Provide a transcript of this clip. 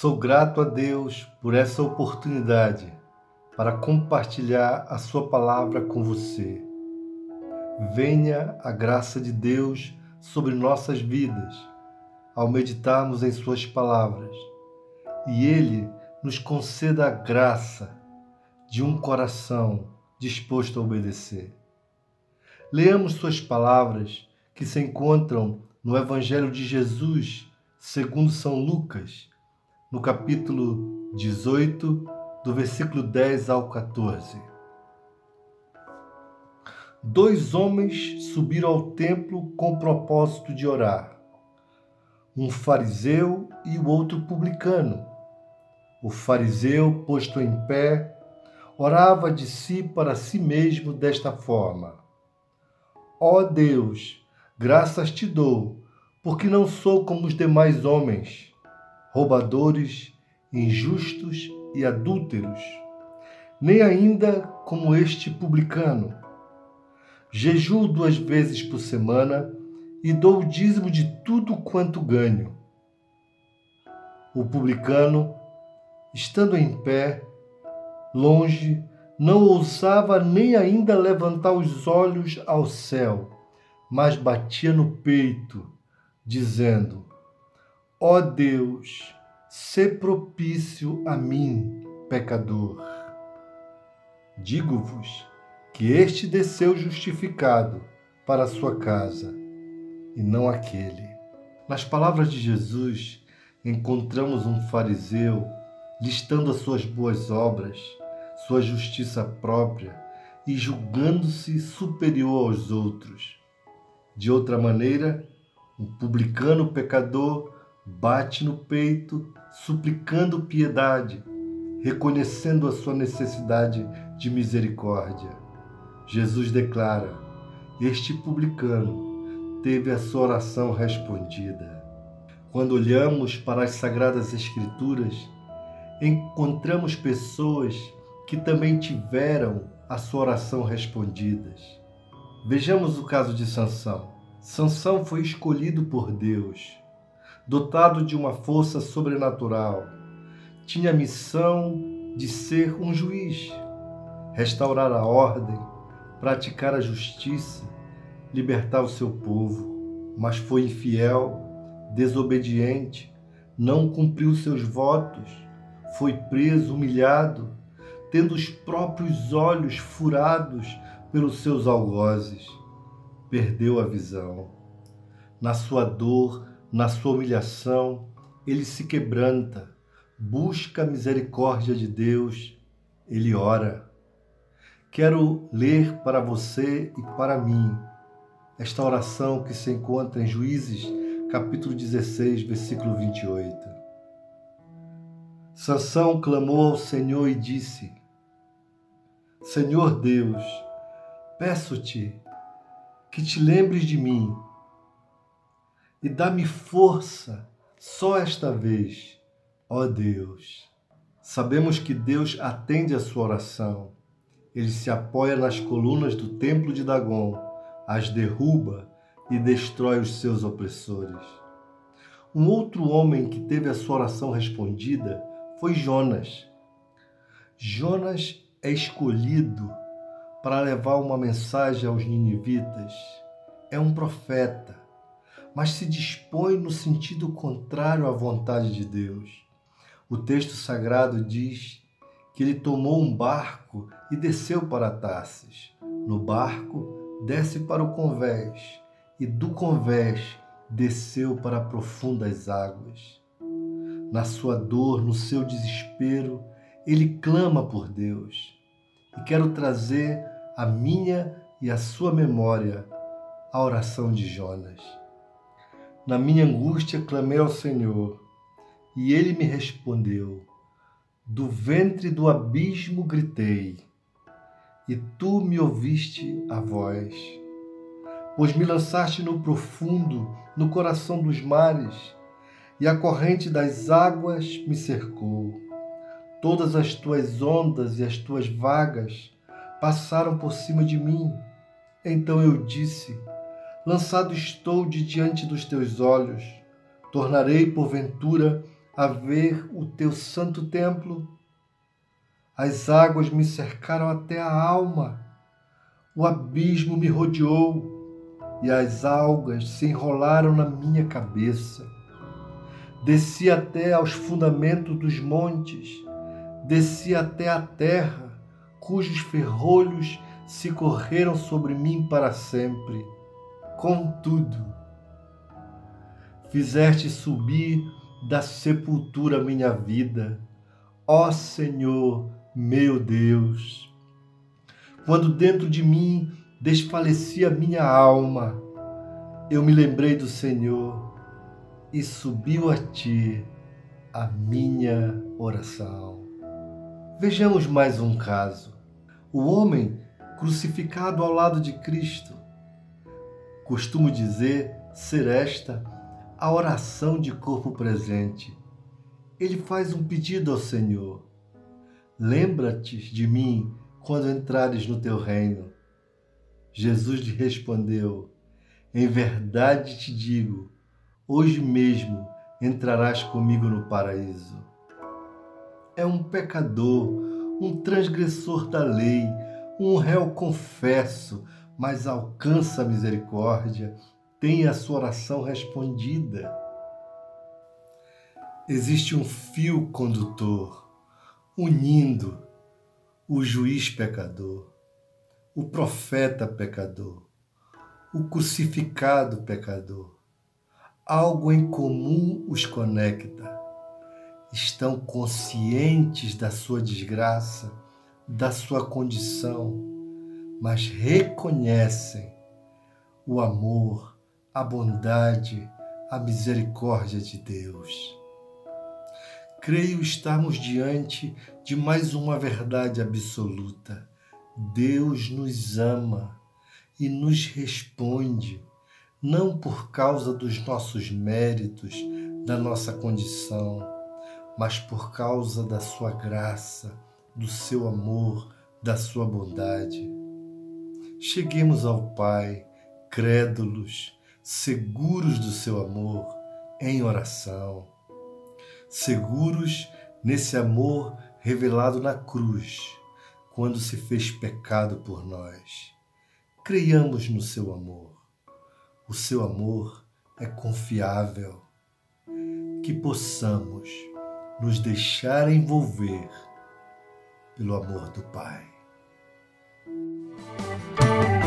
Sou grato a Deus por essa oportunidade para compartilhar a Sua palavra com você. Venha a graça de Deus sobre nossas vidas ao meditarmos em Suas palavras e Ele nos conceda a graça de um coração disposto a obedecer. Leamos Suas palavras que se encontram no Evangelho de Jesus, segundo São Lucas, no capítulo 18, do versículo 10 ao 14. Dois homens subiram ao templo com o propósito de orar. Um fariseu e o outro publicano. O fariseu, posto em pé, orava de si para si mesmo desta forma: Ó oh Deus, graças te dou, porque não sou como os demais homens, roubadores, injustos e adúlteros, nem ainda como este publicano. Jejuo duas vezes por semana e dou o dízimo de tudo quanto ganho. O publicano, estando em pé, longe, não ousava nem ainda levantar os olhos ao céu, mas batia no peito, dizendo: Ó Deus, se propício a mim, pecador. Digo-vos que este desceu justificado para a sua casa, e não aquele. Nas palavras de Jesus, encontramos um fariseu listando as suas boas obras, sua justiça própria e julgando-se superior aos outros. De outra maneira, um publicano pecador bate no peito, suplicando piedade, reconhecendo a sua necessidade de misericórdia. Jesus declara: Este publicano teve a sua oração respondida. Quando olhamos para as Sagradas Escrituras, encontramos pessoas que também tiveram a sua oração respondidas. Vejamos o caso de Sansão. Sansão foi escolhido por Deus, dotado de uma força sobrenatural. Tinha a missão de ser um juiz, restaurar a ordem, praticar a justiça, libertar o seu povo, mas foi infiel, desobediente, não cumpriu seus votos foi preso, humilhado, tendo os próprios olhos furados pelos seus algozes. Perdeu a visão. Na sua dor, na sua humilhação, ele se quebranta, busca a misericórdia de Deus, ele ora. Quero ler para você e para mim esta oração que se encontra em Juízes, capítulo 16, versículo 28. Sansão clamou ao Senhor e disse: Senhor Deus, peço-te que te lembres de mim e dá-me força só esta vez, ó Deus. Sabemos que Deus atende a sua oração. Ele se apoia nas colunas do templo de Dagon, as derruba e destrói os seus opressores. Um outro homem que teve a sua oração respondida foi Jonas. Jonas é escolhido para levar uma mensagem aos ninivitas. É um profeta, mas se dispõe no sentido contrário à vontade de Deus. O texto sagrado diz que ele tomou um barco e desceu para Tarsis. No barco, desce para o convés, e do convés desceu para profundas águas. Na sua dor, no seu desespero, ele clama por Deus. E quero trazer a minha e a sua memória a oração de Jonas. Na minha angústia clamei ao Senhor, e ele me respondeu. Do ventre do abismo gritei, e tu me ouviste a voz. Pois me lançaste no profundo, no coração dos mares, e a corrente das águas me cercou. Todas as tuas ondas e as tuas vagas passaram por cima de mim. Então eu disse: Lançado estou de diante dos teus olhos. Tornarei, porventura, a ver o teu santo templo. As águas me cercaram até a alma, o abismo me rodeou e as algas se enrolaram na minha cabeça. Desci até aos fundamentos dos montes, desci até a terra, cujos ferrolhos se correram sobre mim para sempre. Contudo, fizeste subir da sepultura minha vida, ó Senhor, meu Deus. Quando dentro de mim desfalecia minha alma, eu me lembrei do Senhor e subiu a ti a minha oração. Vejamos mais um caso. O homem crucificado ao lado de Cristo. Costumo dizer ser esta a oração de corpo presente. Ele faz um pedido ao Senhor. Lembra-te de mim quando entrares no teu reino. Jesus lhe respondeu: Em verdade te digo, hoje mesmo entrarás comigo no paraíso. É um pecador, um transgressor da lei, um réu confesso, mas alcança a misericórdia, tem a sua oração respondida. Existe um fio condutor unindo o juiz pecador, o profeta pecador, o crucificado pecador. Algo em comum os conecta. Estão conscientes da sua desgraça, da sua condição, mas reconhecem o amor, a bondade, a misericórdia de Deus. Creio estarmos diante de mais uma verdade absoluta Deus nos ama e nos responde, não por causa dos nossos méritos, da nossa condição, mas por causa da sua graça, do seu amor, da sua bondade. Cheguemos ao Pai, crédulos, seguros do seu amor, em oração, seguros nesse amor revelado na cruz quando se fez pecado por nós. Creiamos no seu amor. O seu amor é confiável. Que possamos nos deixar envolver pelo amor do Pai. Música